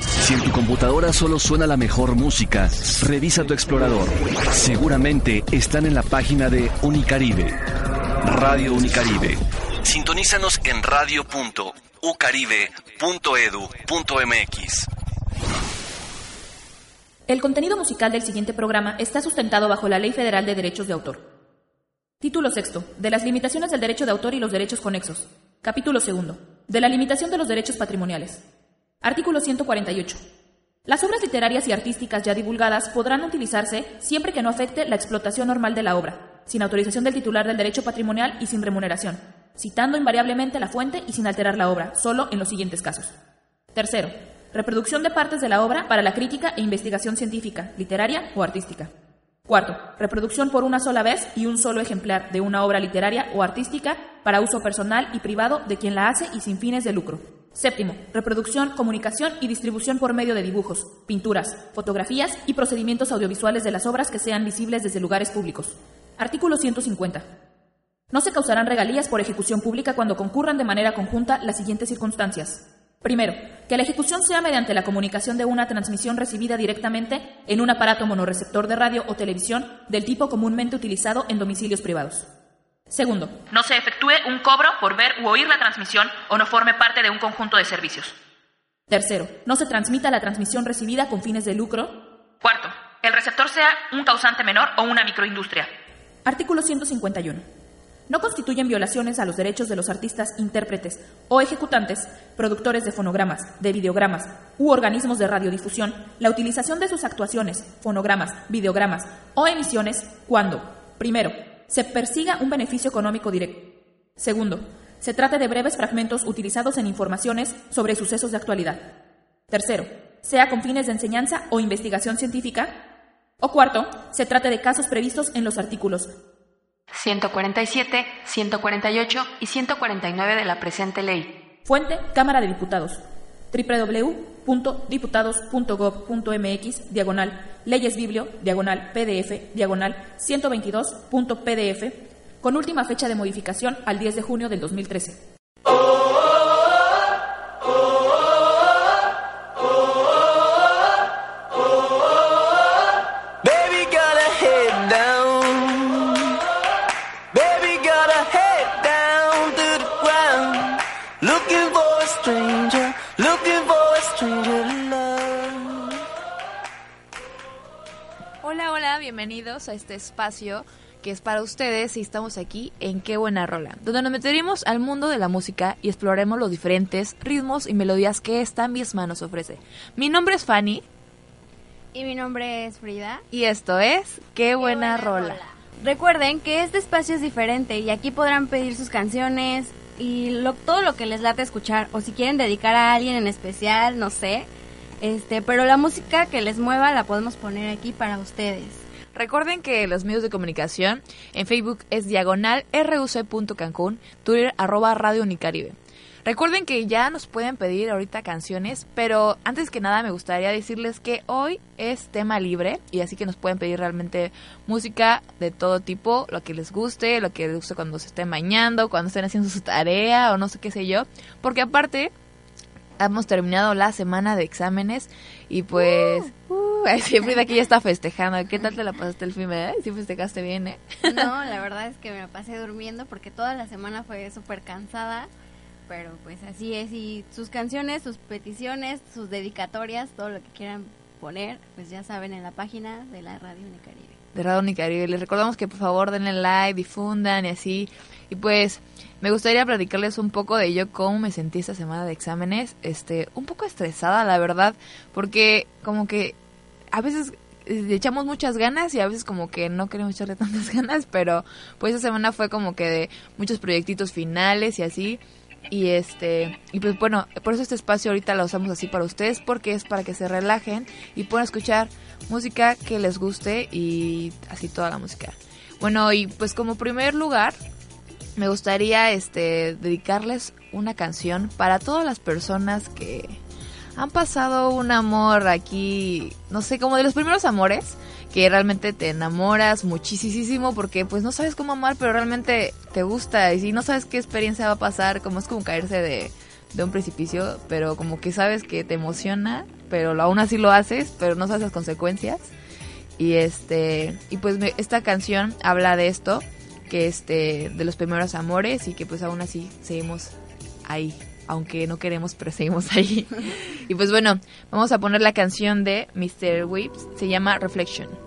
Si en tu computadora solo suena la mejor música, revisa tu explorador. Seguramente están en la página de Unicaribe. Radio Unicaribe. Sintonízanos en radio.ucaribe.edu.mx. El contenido musical del siguiente programa está sustentado bajo la Ley Federal de Derechos de Autor. Título sexto. De las limitaciones del derecho de autor y los derechos conexos. Capítulo segundo. De la limitación de los derechos patrimoniales. Artículo 148. Las obras literarias y artísticas ya divulgadas podrán utilizarse siempre que no afecte la explotación normal de la obra, sin autorización del titular del derecho patrimonial y sin remuneración, citando invariablemente la fuente y sin alterar la obra, solo en los siguientes casos. Tercero, reproducción de partes de la obra para la crítica e investigación científica, literaria o artística. Cuarto, reproducción por una sola vez y un solo ejemplar de una obra literaria o artística para uso personal y privado de quien la hace y sin fines de lucro. Séptimo, reproducción, comunicación y distribución por medio de dibujos, pinturas, fotografías y procedimientos audiovisuales de las obras que sean visibles desde lugares públicos. Artículo 150. No se causarán regalías por ejecución pública cuando concurran de manera conjunta las siguientes circunstancias. Primero, que la ejecución sea mediante la comunicación de una transmisión recibida directamente en un aparato monorreceptor de radio o televisión del tipo comúnmente utilizado en domicilios privados. Segundo, no se efectúe un cobro por ver u oír la transmisión o no forme parte de un conjunto de servicios. Tercero, no se transmita la transmisión recibida con fines de lucro. Cuarto, el receptor sea un causante menor o una microindustria. Artículo 151. No constituyen violaciones a los derechos de los artistas, intérpretes o ejecutantes, productores de fonogramas, de videogramas u organismos de radiodifusión la utilización de sus actuaciones, fonogramas, videogramas o emisiones cuando, primero, se persiga un beneficio económico directo. Segundo, se trate de breves fragmentos utilizados en informaciones sobre sucesos de actualidad. Tercero, sea con fines de enseñanza o investigación científica. O cuarto, se trate de casos previstos en los artículos 147, 148 y 149 de la presente ley. Fuente, Cámara de Diputados www.diputados.gov.mx diagonal leyes biblio diagonal pdf diagonal 122.pdf con última fecha de modificación al 10 de junio del 2013. Bienvenidos a este espacio que es para ustedes y estamos aquí en Qué Buena Rola, donde nos meteremos al mundo de la música y exploraremos los diferentes ritmos y melodías que esta misma nos ofrece. Mi nombre es Fanny. Y mi nombre es Frida. Y esto es Qué, buena, rola. Recuerden que este espacio es diferente y aquí podrán pedir sus canciones y lo, todo lo que les late escuchar o si quieren dedicar a alguien en especial, no sé. Este, pero la música que les mueva la podemos poner aquí para ustedes. Recuerden que los medios de comunicación en Facebook es diagonal ruc.cancún, Twitter arroba Radio. Recuerden que ya nos pueden pedir ahorita canciones, pero antes que nada me gustaría decirles que hoy es tema libre y así que nos pueden pedir realmente música de todo tipo, lo que les guste, lo que les guste cuando se estén bañando, cuando estén haciendo su tarea o no sé qué sé yo, porque aparte hemos terminado la semana de exámenes y pues uh, uh, siempre de aquí ya está festejando. ¿Qué tal te la pasaste el fin? Eh? Sí festejaste bien, ¿eh? No, la verdad es que me pasé durmiendo porque toda la semana fue súper cansada. Pero pues así es. Y sus canciones, sus peticiones, sus dedicatorias, todo lo que quieran poner, pues ya saben en la página de la Radio Unicaribe. De Radio Unicaribe. Les recordamos que por favor denle like, difundan y así. Y pues me gustaría platicarles un poco de yo cómo me sentí esta semana de exámenes, este, un poco estresada, la verdad, porque como que a veces le echamos muchas ganas y a veces como que no queremos echarle tantas ganas, pero pues esta semana fue como que de muchos proyectitos finales y así. Y este, y pues bueno, por eso este espacio ahorita lo usamos así para ustedes, porque es para que se relajen y puedan escuchar música que les guste y así toda la música. Bueno, y pues como primer lugar, me gustaría este dedicarles una canción para todas las personas que han pasado un amor aquí, no sé, como de los primeros amores, que realmente te enamoras muchísimo porque pues no sabes cómo amar, pero realmente te gusta y si no sabes qué experiencia va a pasar, como es como caerse de, de un precipicio, pero como que sabes que te emociona, pero aún así lo haces, pero no sabes las consecuencias. Y este, y pues esta canción habla de esto, que este, de los primeros amores y que pues aún así seguimos ahí aunque no queremos, pero seguimos ahí. y pues bueno, vamos a poner la canción de Mr. Whips, se llama Reflection.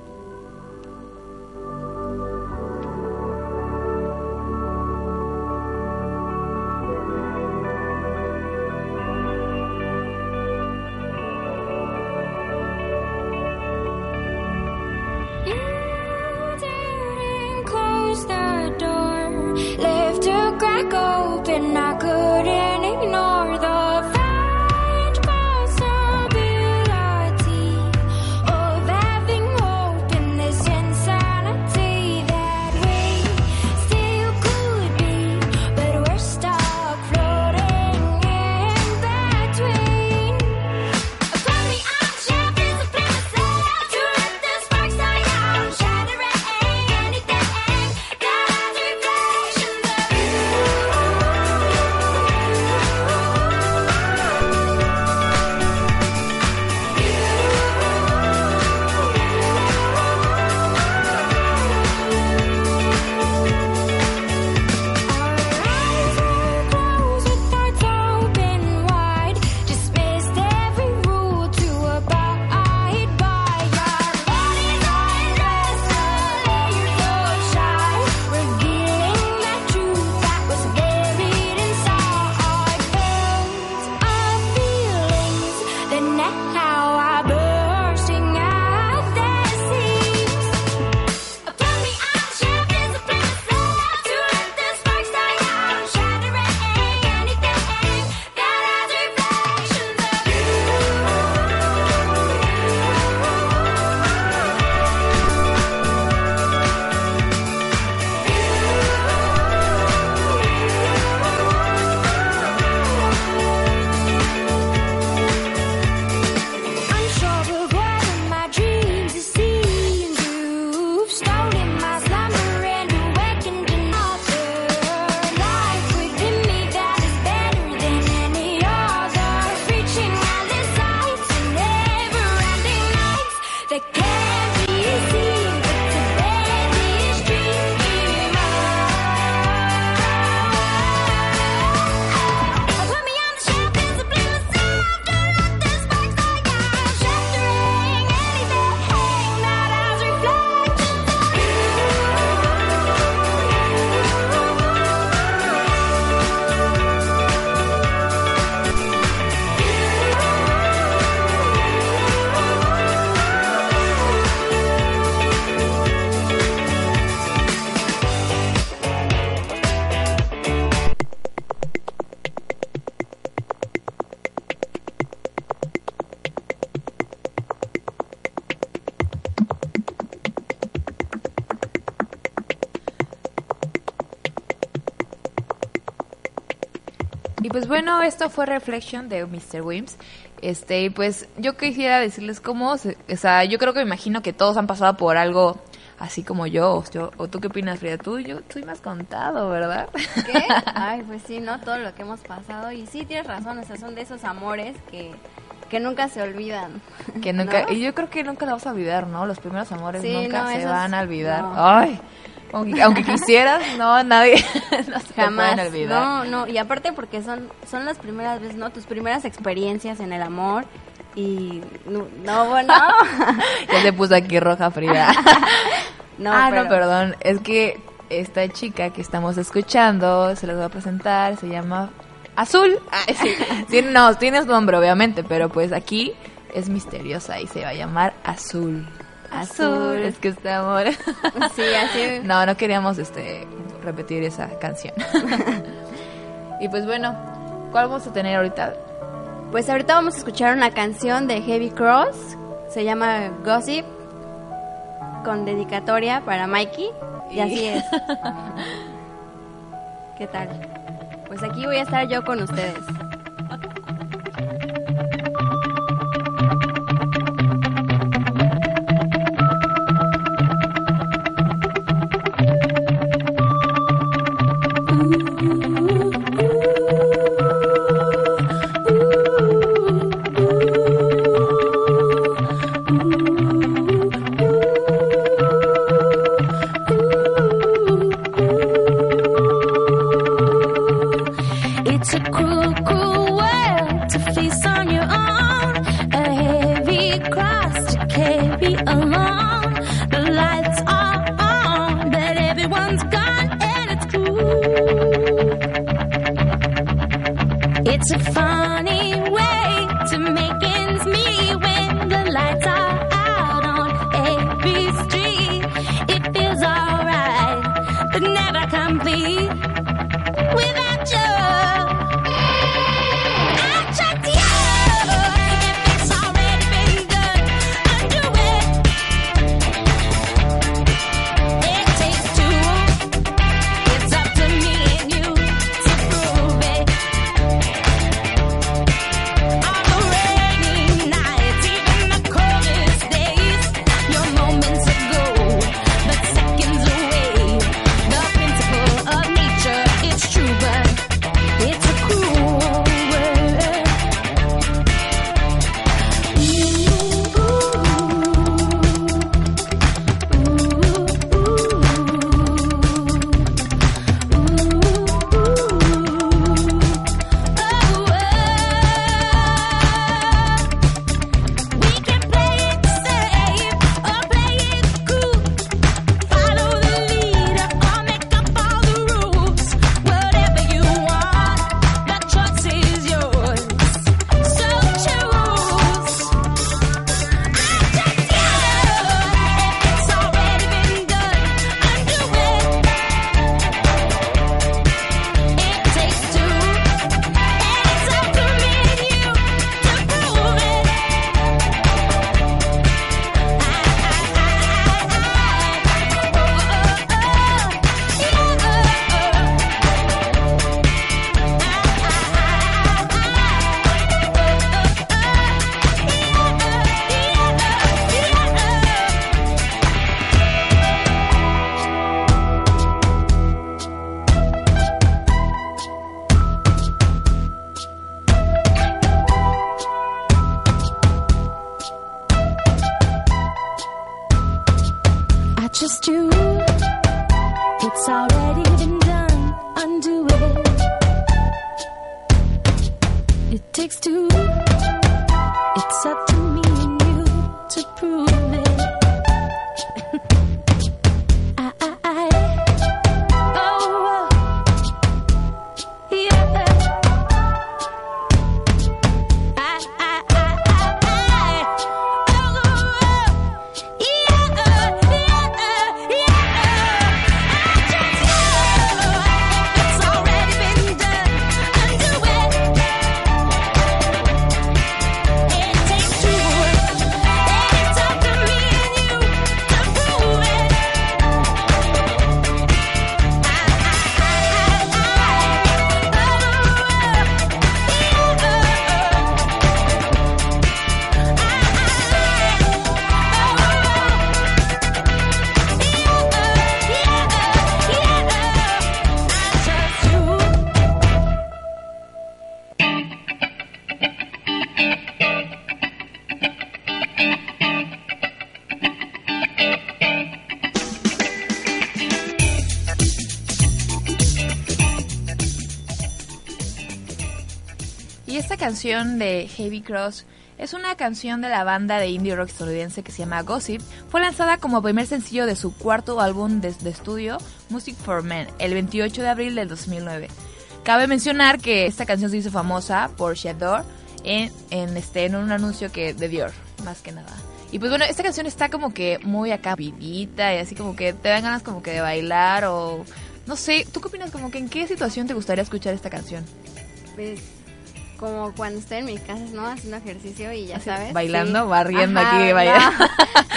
Bueno, esto fue Reflection de Mr. Wims. Este, pues yo quisiera decirles cómo, o sea, yo creo que me imagino que todos han pasado por algo así como yo. O, tú qué opinas, Frida? Tú, yo soy más contado, ¿verdad? ¿Qué? Ay, pues sí, ¿no? Todo lo que hemos pasado. Y sí, tienes razón, o sea, son de esos amores que, que nunca se olvidan. Que nunca, y yo creo que nunca lo vamos a olvidar, ¿no? Los primeros amores nunca se van a olvidar. Ay. Aunque, quisieras, no, nadie no se Jamás. olvidar. No, no, y aparte porque son, son las primeras veces, ¿no? Tus primeras experiencias en el amor. Y no, bueno. ya se puso aquí roja fría. no, ah, no, perdón. Es que esta chica que estamos escuchando, se la voy a presentar, se llama Azul. Ah, sí. no, tiene su nombre, obviamente, pero pues aquí es misteriosa y se va a llamar Azul. Azul. Es que este amor. Sí, así. No, no queríamos este repetir esa canción. y pues bueno, ¿Cuál vamos a tener ahorita? Pues ahorita vamos a escuchar una canción de Heavy Cross, se llama Gossip, con dedicatoria para Mikey, y así es. ¿Qué tal? Pues aquí voy a estar yo con ustedes. Canción de Heavy Cross es una canción de la banda de indie rock estadounidense que se llama Gossip. Fue lanzada como primer sencillo de su cuarto álbum de, estudio, Music for Men, el 28 de abril del 2009. Cabe mencionar que esta canción se hizo famosa por Shador en, en, este, en un anuncio que de Dior, más que nada. Y pues bueno, esta canción está como que muy acá y así como que te dan ganas como que de bailar o... No sé, ¿tú qué opinas? Como que en qué situación te gustaría escuchar esta canción? Pues como cuando estoy en mi casa, ¿no? Haciendo ejercicio y ya sabes. bailando, sí. barriendo Ajá, aquí, vaya.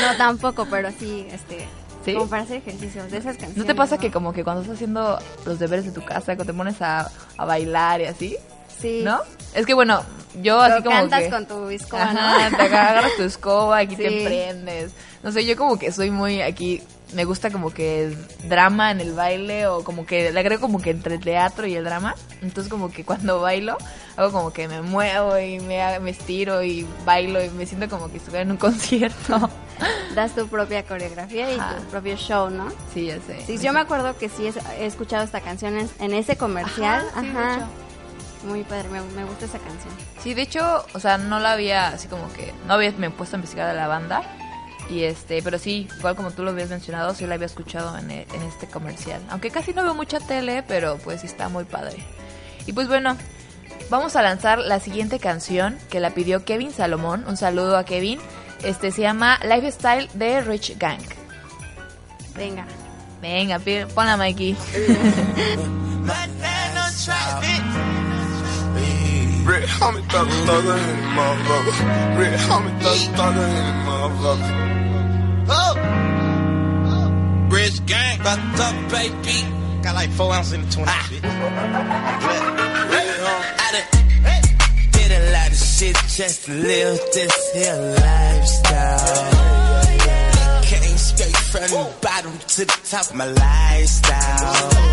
No, no, tampoco, pero sí, este. ¿Sí? Como para hacer ejercicio, de esas canciones. ¿No te pasa que como que cuando estás haciendo los deberes de tu casa, cuando te pones a, a bailar y así? Sí. ¿No? Es que bueno, yo Pero así como cantas que... con tu escoba, Ajá, ¿no? te agarras tu escoba, aquí Sí. te prendes. No sé, yo como que soy muy aquí, me gusta como que drama en el baile o como que le agrego como que entre el teatro y el drama. Entonces como que cuando bailo, hago como que me muevo y me, me estiro y bailo y me siento como que estuviera en un concierto. Das tu propia coreografía y tu propio show, ¿no? Sí, ya sé. Sí, yo me acuerdo que sí he, escuchado esta canción en, ese comercial. Ajá, sí, Ajá. Muy padre, me, me gusta esa canción. Sí, de hecho, o sea, no la había así como que, no había me he puesto a investigar de la banda. Y este, pero sí, igual como tú lo habías mencionado, sí la había escuchado en, e- en este comercial. Aunque casi no veo mucha tele, pero pues sí está muy padre. Y pues bueno, vamos a lanzar la siguiente canción que la pidió Kevin Salomón. Un saludo a Kevin. Este se llama Lifestyle de Rich Gang. Venga. Venga, ponla Mikey. Red homie thug thugger in the motherfucker. Red homie thug thugger in the motherfucker. Oh! Rich gang, fucked up, baby. Got like four ounces in the 20. Ah. I done did a lot of shit just to live this here lifestyle. Came straight from the bottom to the top of my lifestyle.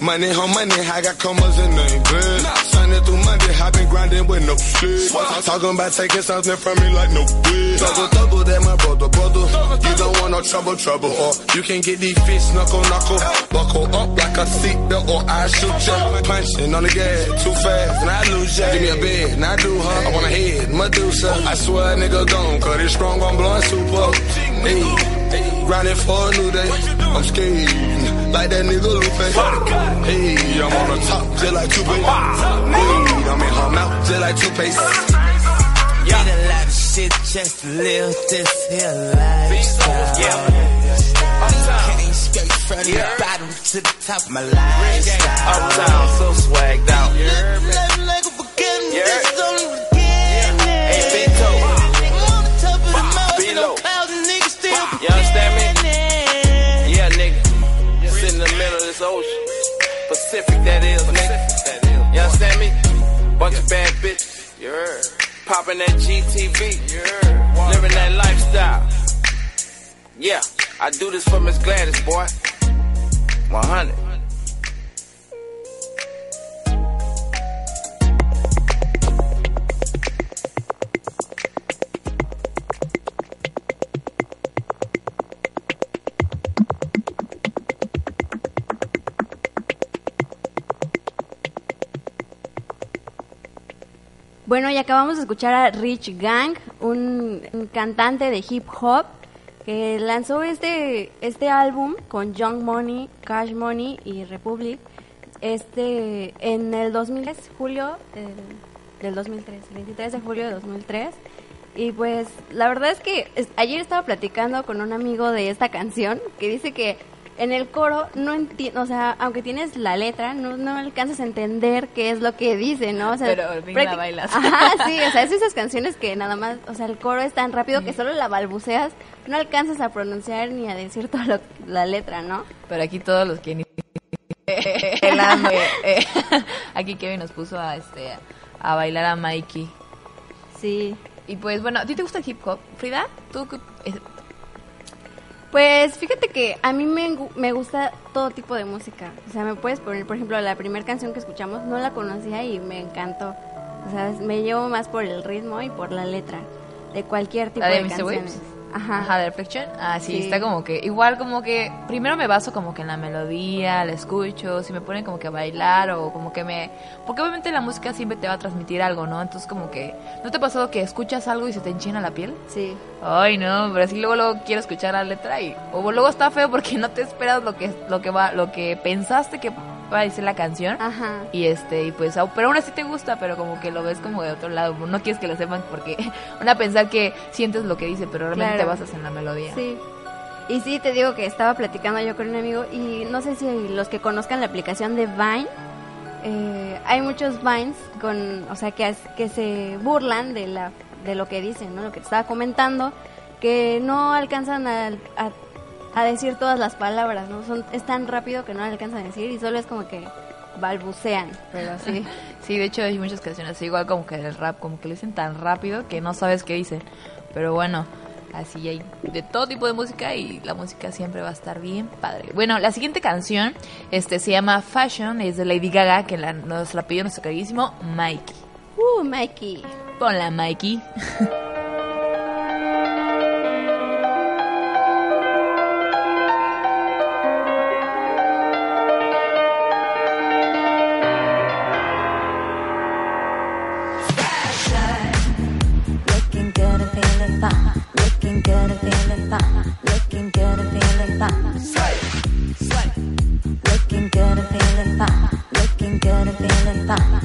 money on money, I got commas in the bed. Sunday through Monday, I been grinding with no sleep. I'm talking about taking something from me like no bitch. Double, double, that my brother, brother. You don't want no trouble, trouble. Or you can get these fists knuckle, knuckle. Buckle up like a seatbelt or I shoot ya. Punching on the gas, too fast, and I lose ya. Give me a bed, and I do her. I want a head, Medusa. I swear nigga gone, cause it's strong on blowing super. Hey, grinding for a new day. I'm scared, like that nigga Lupe. Hey, I'm on the top, just like two Hey, I'm in her mouth, just like toothpaste. Did a lot of shit just to live this here lifestyle. Came straight from the bottom to the top of my lifestyle. Uptown, so swagged out. Living life like a beginning, this is ocean. Pacific, that is, nigga. You understand me? Bunch yeah. of bad bitches. Yeah. Popping that GTV. Yeah. Living that lifestyle. Yeah, I do this for Miss Gladys, boy. 100. Bueno, y acabamos de escuchar a Rich Gang, un, cantante de hip hop que lanzó este este álbum con Young Money, Cash Money y Republic este en el 2003, julio del, del 2003, el 23 de julio de 2003. Y pues la verdad es que ayer estaba platicando con un amigo de esta canción que dice que en el coro no entiendo, o sea, aunque tienes la letra, no, no alcanzas a entender qué es lo que dice, ¿no? O sea, Pero al fin la bailas. Ajá, sí, o sea, es esas canciones que nada más, o sea, el coro es tan rápido que solo la balbuceas, no alcanzas a pronunciar ni a decir toda lo- la letra, ¿no? Pero aquí todos los que ni... El hambre, eh, Aquí Kevin nos puso a este a bailar a Mikey. Sí. Y pues bueno, ¿a ti te gusta el hip hop? Frida, ¿tú Pues fíjate que a mí me, me gusta todo tipo de música. O sea, me puedes poner, por ejemplo, la primera canción que escuchamos no la conocía y me encantó. O sea, me llevo más por el ritmo y por la letra de cualquier tipo ¿La de de, canciones. Ajá. Ajá, de Reflection. Ah, sí, Sí. está como que igual como que primero me baso como que en la melodía, la escucho, si me ponen como que a bailar o como que me porque obviamente la música siempre te va a transmitir algo, ¿no? Entonces como que ¿no te ha pasado que escuchas algo y se te enchina la piel? Sí. Ay, no, pero así luego luego quiero escuchar la letra y o luego está feo porque no te esperas lo que lo que va lo que pensaste que va a decir la canción. Ajá. Y este, y pues, pero aún así te gusta, pero como que lo ves como de otro lado. No quieres que lo sepan porque van a pensar que sientes lo que dice, pero realmente Claro. te basas en la melodía. Sí. Y sí, te digo que estaba platicando yo con un amigo y no sé si los que conozcan la aplicación de Vine, eh, hay muchos Vines con, o sea, que, que se burlan de, la, de lo que dicen, ¿no? Lo que te estaba comentando, que no alcanzan a, a, a decir todas las palabras, ¿no? Son, es tan rápido que no alcanzan a decir y solo es como que balbucean, pero sí. Sí, de hecho hay muchas canciones, igual como que el rap, como que lo dicen tan rápido que no sabes qué dicen. Pero bueno, así hay de todo tipo de música y la música siempre va a estar bien padre. Bueno, la siguiente canción este se llama Fashion, es de Lady Gaga, que la, nos la pidió nuestro queridísimo Mikey. Uh, Mikey. Ponla, Mikey. fine. Looking good and feeling fine.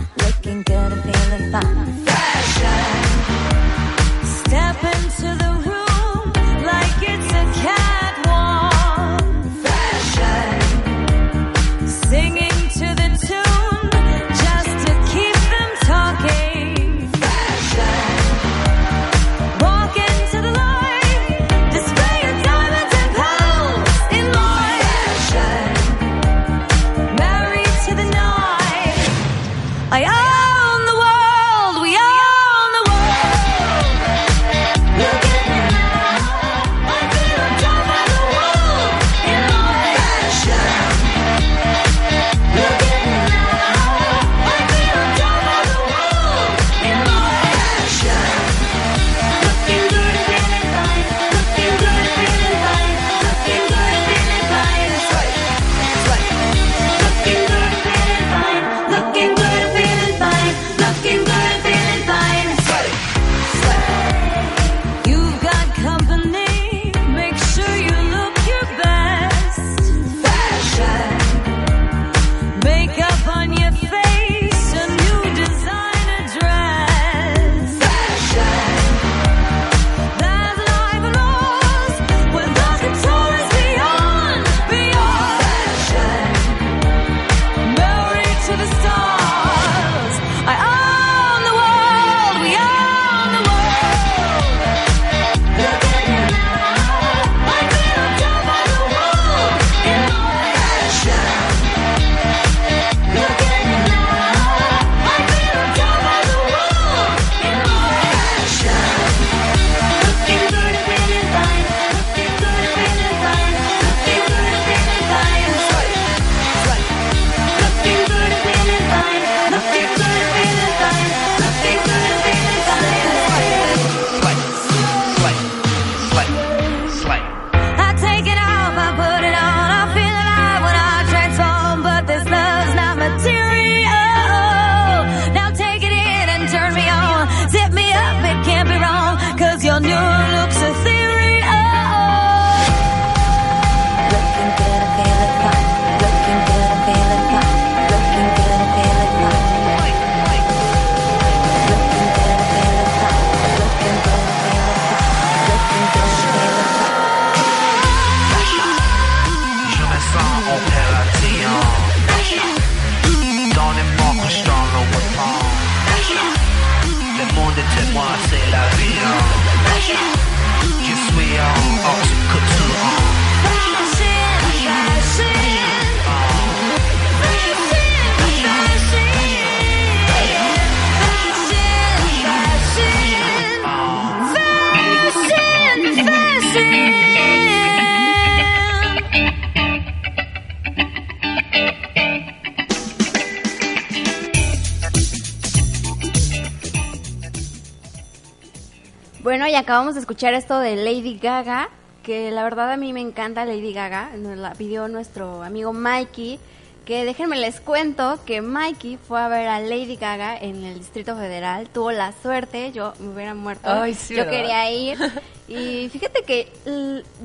Escuchar esto de Lady Gaga, que la verdad a mí me encanta Lady Gaga, nos la pidió nuestro amigo Mikey, que déjenme les cuento que Mikey fue a ver a Lady Gaga en el Distrito Federal, tuvo la suerte, yo me hubiera muerto, Ay, sí, yo ¿verdad? quería ir, y fíjate que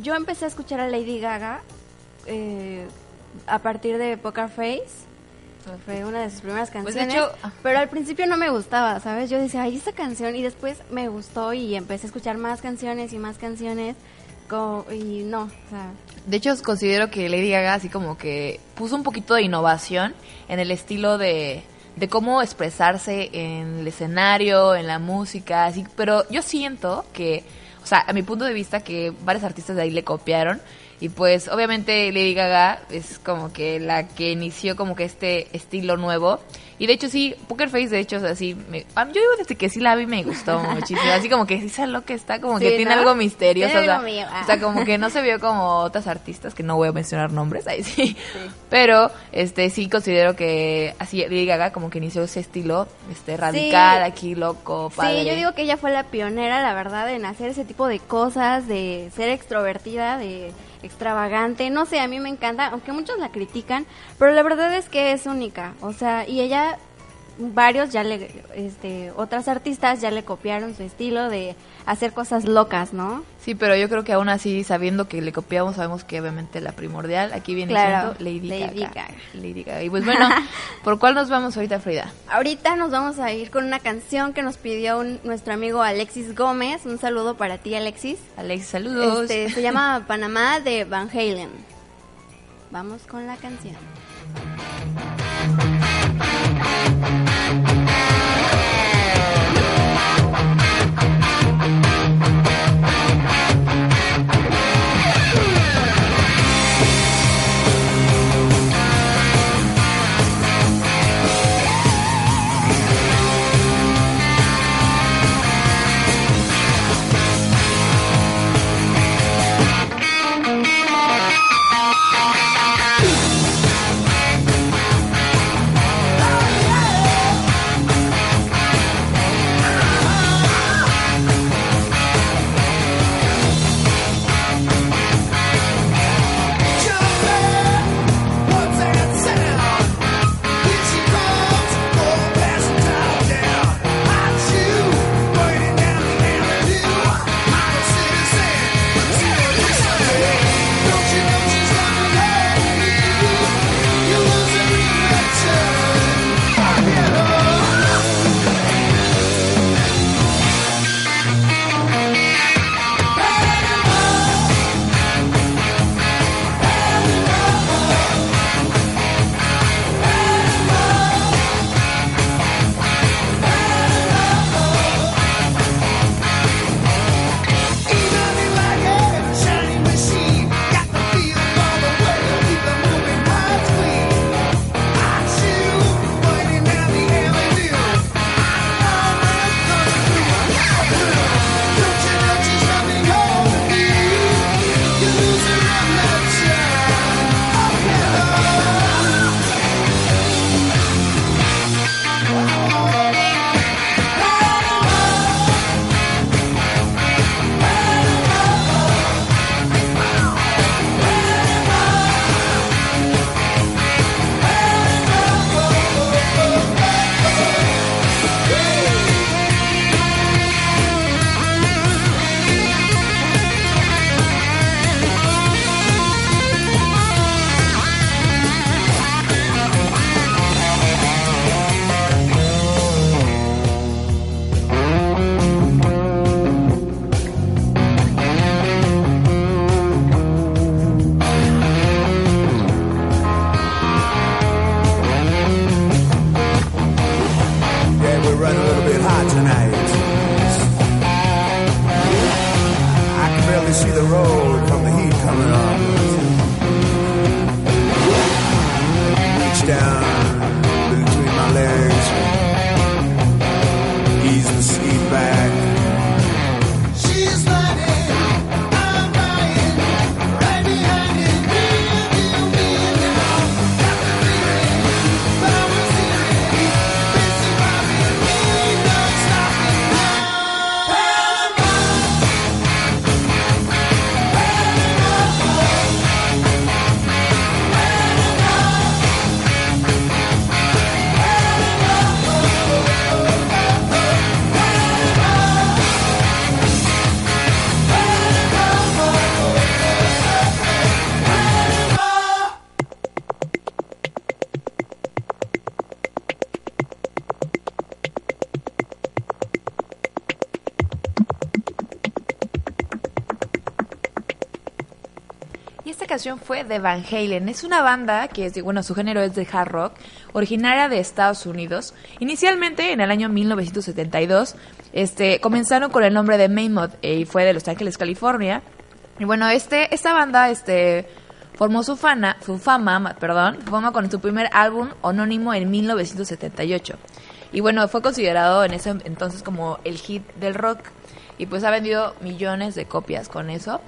yo empecé a escuchar a Lady Gaga eh, a partir de Poker Face, fue una de sus primeras Pues, canciones. de hecho, ah. pero al principio no me gustaba, ¿sabes? Yo decía, ay, esta canción. Y después me gustó y empecé a escuchar más canciones y más canciones. y no, o sea, De hecho, considero que Lady Gaga así como que puso un poquito de innovación en el estilo de, de cómo expresarse en el escenario, en la música, así, pero yo siento que, o sea, a mi punto de vista que varios artistas de ahí le copiaron y pues obviamente Lady Gaga es como que la que inició como que este estilo nuevo y de hecho sí, Poker Face de hecho, o sea, sí, me- a mí- yo digo desde que sí la vi me gustó muchísimo, así como que sí sabe lo que está, como que tiene algo misterioso, o sea, mío, ah. o sea, como que no se vio como otras artistas, que no voy a mencionar nombres, ahí sí. Pero este sí considero que así Lady Gaga como que inició ese estilo este radical, aquí loco, padre. Sí, yo digo que ella fue la pionera, la verdad, en hacer ese tipo de cosas, de ser extrovertida, de extravagante. No sé, a mí me encanta, aunque muchos la critican, pero la verdad es que es única. O sea, y ella, varios ya le, este, otras artistas ya le copiaron su estilo de hacer cosas locas, ¿no? Sí, pero yo creo que aún así, sabiendo que le copiamos, sabemos que obviamente la primordial aquí viene Claro, siendo Lady, Lady Gaga. Gaga. Lady Gaga. Y pues bueno, ¿por cuál nos vamos ahorita, Frida? Ahorita nos vamos a ir con una canción que nos pidió un- nuestro amigo Alexis Gómez. Un saludo para ti, Alexis. Alex, saludos. Este, se llama Panamá de Van Halen. Vamos con la canción. Música Fue de Van Halen. Es una banda que, es bueno, su género es de hard rock, originaria de Estados Unidos. Inicialmente, en el año 1972, este, comenzaron con el nombre de Mammoth y fue de Los Ángeles, California. Y bueno, este, esta banda, este, formó su, fana, su fama, ma- perdón, fama con su primer álbum anónimo en 1978. Y bueno, fue considerado en ese entonces como el hit del rock. Y pues ha vendido millones de copias con eso.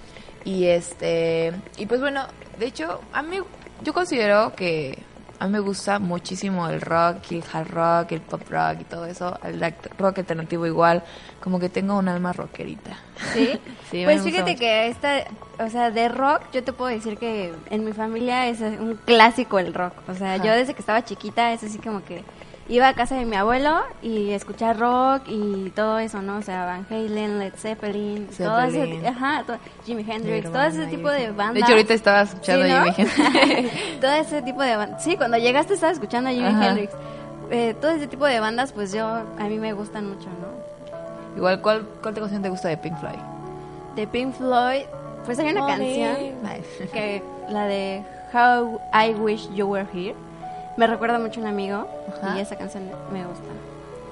Y este, y pues bueno, de hecho, a mí, yo considero que a mí me gusta muchísimo el rock, el hard rock, el pop rock y todo eso, el rock alternativo igual, como que tengo un alma rockerita. ¿Sí? Sí, pues fíjate mucho. que esta, o sea, de rock, yo te puedo decir que en mi familia es un clásico el rock. O sea, Ajá. yo desde que estaba chiquita es así como que iba a casa de mi abuelo y escuchar rock y todo eso, ¿no? O sea, Van Halen, Led Zeppelin, todo ese, ajá, to- Jimi Hendrix, todo ese tipo de bandas. De hecho, ahorita estaba escuchando ¿Sí, no? Jimi Hendrix. todo ese tipo de bandas. Sí, cuando llegaste estabas escuchando a Jimi Ajá. Hendrix. Eh, todo ese tipo de bandas, pues yo, a mí me gustan mucho, ¿no? Igual, ¿cuál, cuál te canción te gusta de Pink Floyd? De Pink Floyd, pues hay una Money. canción que la de How I Wish You Were Here. Me recuerda mucho a un amigo Ajá. y esa canción me gusta.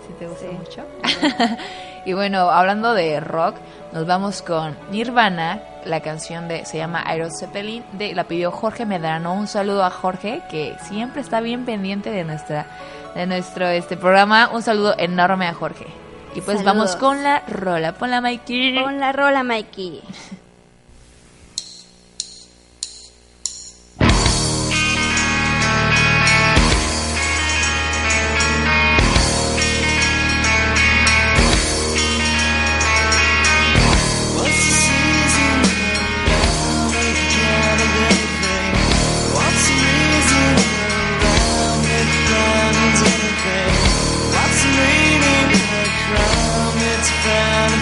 ¿Sí te gusta Sí. mucho? y bueno, hablando de rock, nos vamos con Nirvana. La canción de se llama Aero Zeppelin. De, la pidió Jorge Medrano. Un saludo a Jorge, que siempre está bien pendiente de nuestra de nuestro este programa. Un saludo enorme a Jorge. Y pues Saludos. vamos con la rola. Ponla, Mikey. Pon la rola, Mikey.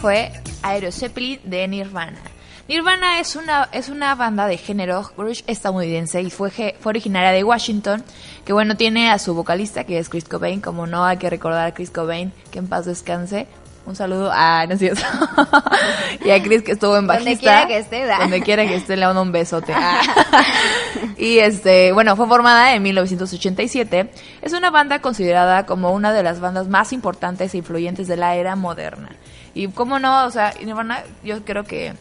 fue Aero Zeppelin de Nirvana. Nirvana es una, es una banda de género grunge estadounidense y fue, fue originaria de Washington, que bueno, tiene a su vocalista que es Chris Cobain, como no hay que recordar a Chris Cobain, que en paz descanse. Un saludo a, no es cierto. y a Chris que estuvo en Donde bajista. quiera que esté. Donde quiera que esté, le mando un besote. Ah. y este, bueno, fue formada en 1987. Es una banda considerada como una de las bandas más importantes e influyentes de la era moderna. Y cómo no, o sea, Nirvana, yo creo que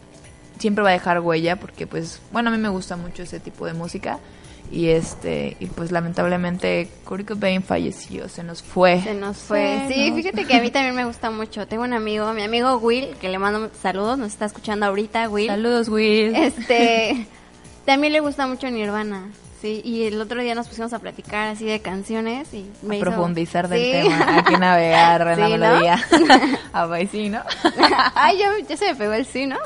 siempre va a dejar huella porque pues, bueno, a mí me gusta mucho ese tipo de música. Y este, y pues lamentablemente Kurt Cobain falleció, se nos fue. Se nos fue. Se Sí, nos fíjate que a mí también me gusta mucho. Tengo un amigo, mi amigo Will, que le mando saludos, nos está escuchando ahorita, Will. Saludos, Will. Este, también le gusta mucho Nirvana. Sí, y el otro día nos pusimos a platicar así de canciones y me a hizo- profundizar del Sí. tema, que navegar en la melodía. a ver, sí, ¿no? Ay, ya, ya se me pegó el sí, ¿no?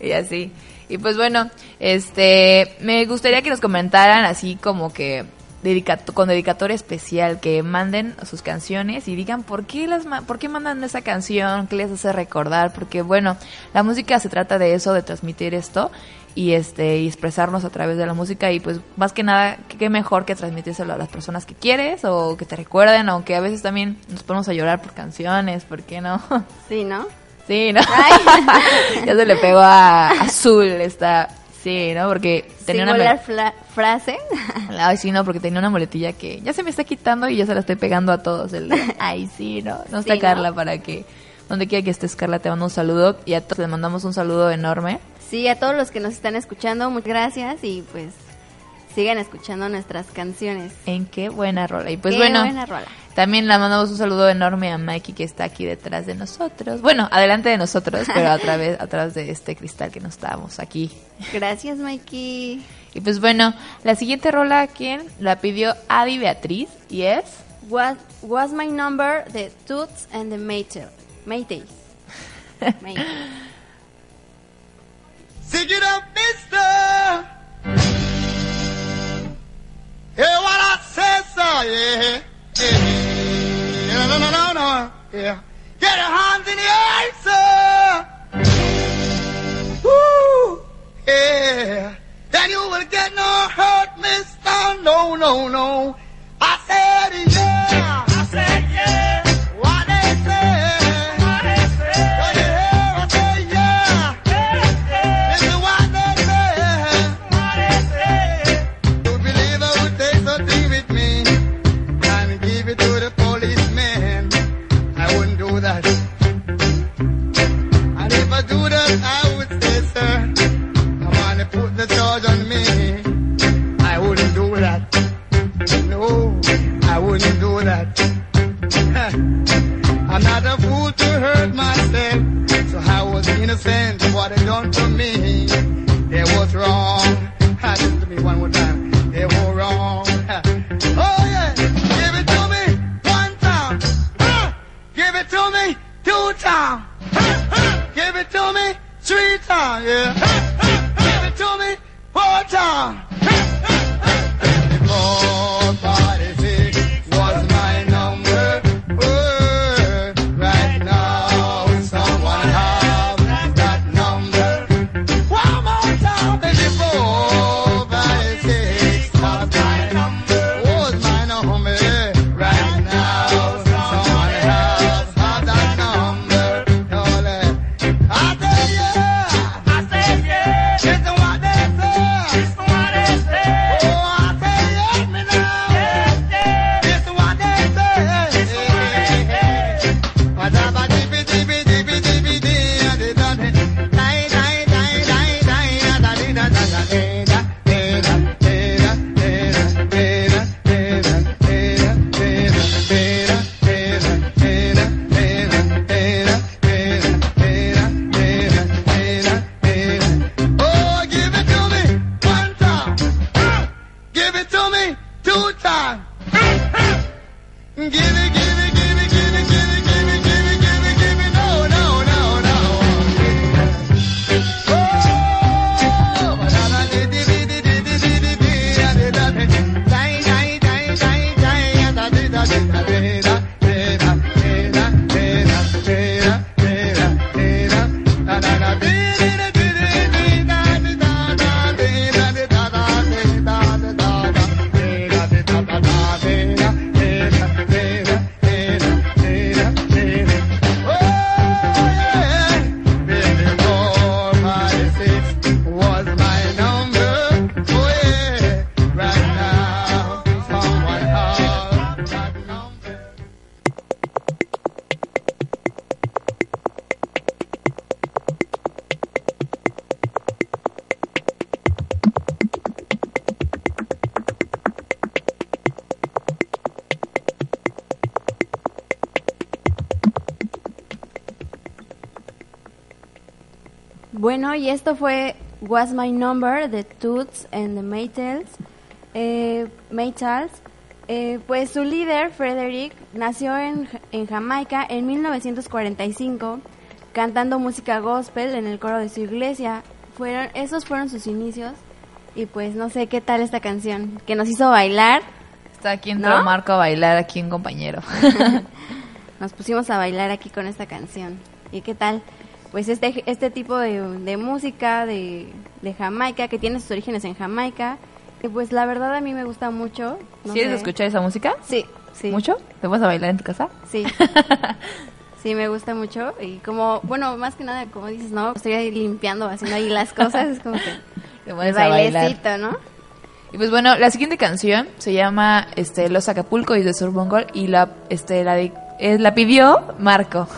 y así. Y pues bueno, este, me gustaría que nos comentaran así como que dedicato- con dedicatoria especial, que manden sus canciones y digan por qué las ma- por qué mandan esa canción, qué les hace recordar, porque bueno, la música se trata de eso, de transmitir esto y este y expresarnos a través de la música y pues más que nada qué mejor que transmitírselo a las personas que quieres o que te recuerden, aunque a veces también nos ponemos a llorar por canciones, ¿por qué no? Sí, ¿no? Sí, ¿no? ya se le pegó a Azul esta... Sí, ¿no? Porque tenía una... Singular fla- frase. Ay, sí, no, porque tenía una muletilla que ya se me está quitando y ya se la estoy pegando a todos. El Ay, sí, ¿no? No está Sí, ¿no? Carla para que... Donde quiera que estés, Carla, te mando un saludo. Y a todos les mandamos un saludo enorme. Sí, a todos los que nos están escuchando, muchas gracias y pues sigan escuchando nuestras canciones. En qué buena rola. Y pues Qué bueno, buena rola. también le mandamos un saludo enorme a Mikey que está aquí detrás de nosotros. Bueno, adelante de nosotros, pero a través, a través de este cristal que nos estábamos aquí. Gracias, Mikey. Y pues bueno, la siguiente rola, ¿quién? La pidió Adi Beatriz y es... What was my number? The Toots and the Maytails. Maytails. Maytails. Sing it up, mister. Hear what I say, sir, yeah. yeah. No, no, no, no, no, yeah. Get your hands in the air, sir. Woo, yeah. Then you will get no hurt, mister. No, no, no. I said, yeah. I said, yeah. I was innocent. What they done Bueno, y esto fue Was My Number de Toots and the Maytals. Eh, Maytals. Eh, pues su líder, Frederick, nació en, en Jamaica en 1945, cantando música gospel en el coro de su iglesia. Fueron, esos fueron sus inicios. Y pues no sé qué tal esta canción, que nos hizo bailar. Está aquí entró ¿No? Marco a bailar, aquí un compañero. Nos pusimos a bailar aquí con esta canción. ¿Y qué tal? Pues este, este tipo de, de música de, de Jamaica, que tiene sus orígenes en Jamaica, que pues la verdad a mí me gusta mucho. no ¿Quieres sé. escuchar esa música? Sí, sí. ¿Mucho? ¿Te vas a bailar en tu casa? Sí. sí, me gusta mucho. Y como, bueno, más que nada, como dices, ¿no? Estoy ahí limpiando, haciendo ahí las cosas. Es como que Te el bailecito, ¿no? Y pues bueno, la siguiente canción se llama este Los Acapulco y de Sur Mongol y la este la eh, la pidió Marco.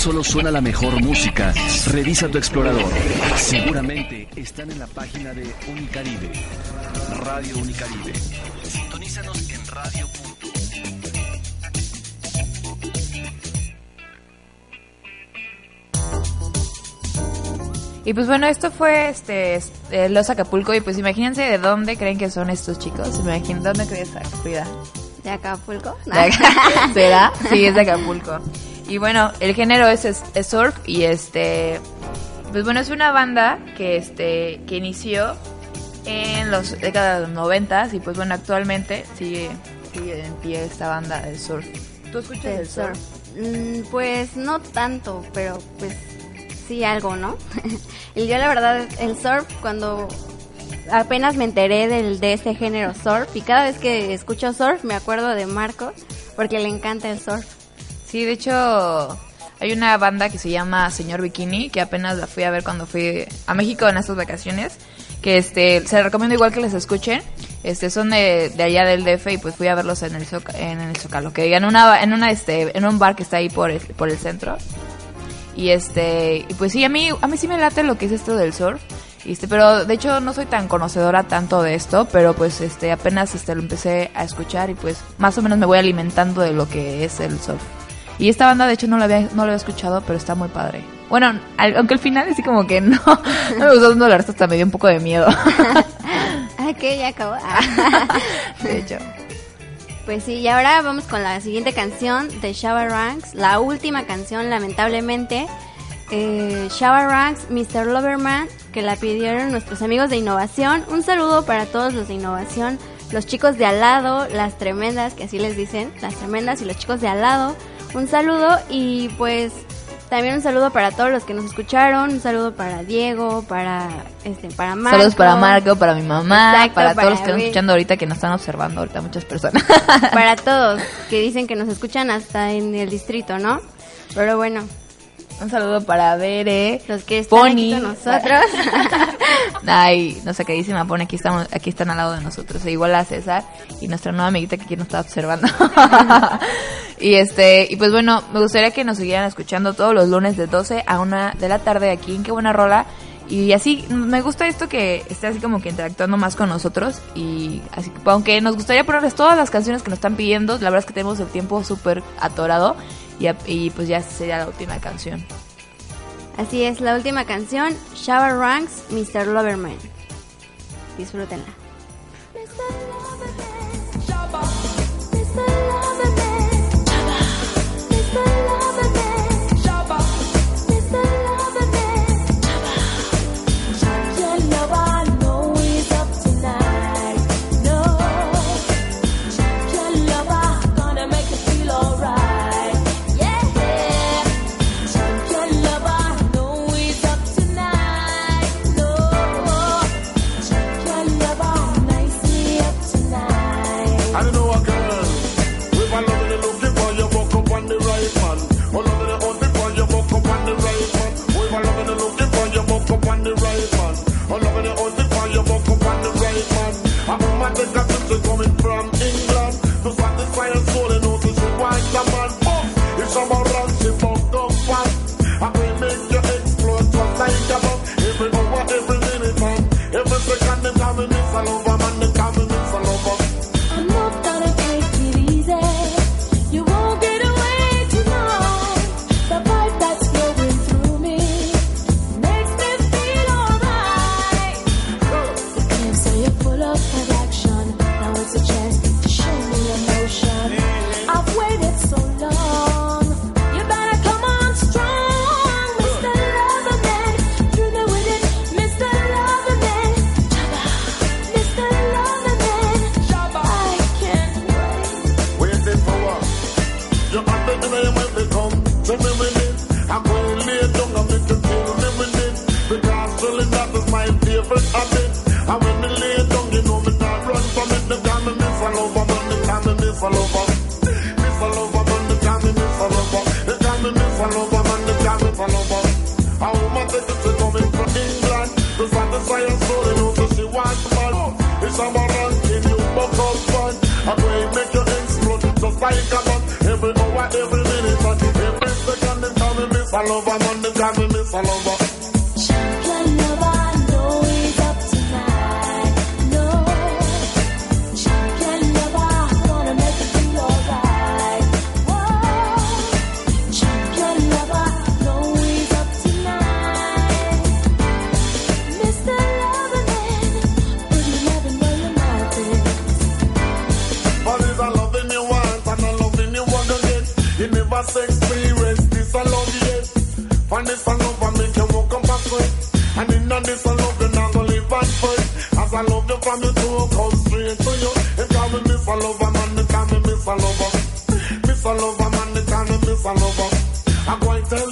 Solo suena la mejor música, revisa tu explorador. Seguramente están en la página de Unicaribe. Radio Unicaribe. Sintonízanos en radio. Y pues bueno, esto fue este, este, Los Acapulco y pues imagínense de dónde creen que son estos chicos. Imagínense dónde crees Frida. ¿De Acapulco? ¿De acá? ¿Será? Sí, es de Acapulco. Y bueno, el género es, es- es surf y este pues bueno, es una banda que este que inició en los décadas de los 90 y pues bueno, actualmente sigue sigue en pie esta banda de surf. ¿Tú escuchas Del el surf? Mm, pues no tanto, pero pues sí algo, ¿no? y yo la verdad, el surf, cuando apenas me enteré del, de este género surf, y cada vez que escucho surf me acuerdo de Marcos, porque le encanta el surf. Sí, de hecho, hay una banda que se llama Señor Bikini, que apenas la fui a ver cuando fui a México en estas vacaciones, que este, se recomiendo igual que les escuchen. Este, son de, de allá del DF y pues fui a verlos en el, Zoc- en el Zócalo, que en una, en una, este, en un bar que está ahí por el, por el centro. Y este, y pues sí, a mí, a mí sí me late lo que es esto del surf. Este, pero de hecho no soy tan conocedora tanto de esto, pero pues este apenas este lo empecé a escuchar y pues más o menos me voy alimentando de lo que es el surf. Y esta banda de hecho no la había no la había escuchado, pero está muy padre. Bueno, al- aunque al final así como que no, no me gustó verdad hasta me dio un poco de miedo. Ah, que ya acabó. de hecho. Pues sí, y ahora vamos con la siguiente canción de Shower Ranks, la última canción, lamentablemente. Eh, Shower Ranks, Mr. Loverman, que la pidieron nuestros amigos de innovación. Un saludo para todos los de innovación, los chicos de al lado, las tremendas, que así les dicen, las tremendas y los chicos de al lado. Un saludo y pues también un saludo para todos los que nos escucharon, un saludo para Diego, para este, para Marco. Saludos para Marco, para mi mamá, Exacto, para, para todos los que están escuchando ahorita que nos están observando ahorita muchas personas. para todos que dicen que nos escuchan hasta en el distrito, ¿no? Pero bueno, Un saludo para Bere, los que están Pony. aquí con nosotros. Ay, no sacadísima pone aquí estamos, aquí están al lado de nosotros. E igual a César y nuestra nueva amiguita que aquí nos está observando. y este, y pues bueno, me gustaría que nos siguieran escuchando todos los lunes de 12 a 1 de la tarde aquí en Qué Buena Rola. Y así, me gusta esto que esté así como que interactuando más con nosotros. Y así aunque nos gustaría ponerles todas las canciones que nos están pidiendo, la verdad es que tenemos el tiempo súper atorado. Y pues ya sería la última canción. Así es, la última canción, Shower Ranks, Mr. Loverman. Disfrútenla. man. All of the for lover, man, they call me me for lover. Me for lover, man, they call me me for lover. I'm going to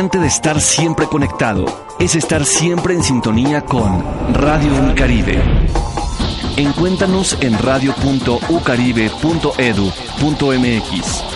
importante de estar siempre conectado es estar siempre en sintonía con Radio Uncaribe. Encuéntranos en radio.ucaribe.edu.mx.